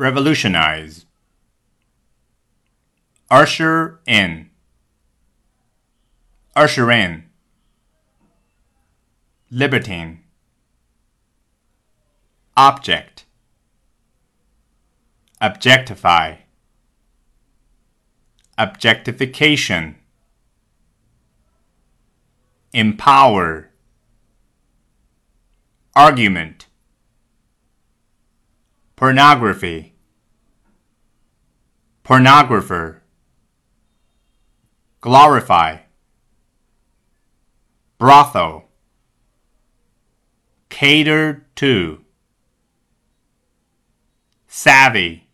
revolutionize, usher in, usher in, libertine, object, objectify, objectification, empower, argument, pornography, pornographer, glorify, brothel, cater to, savvy,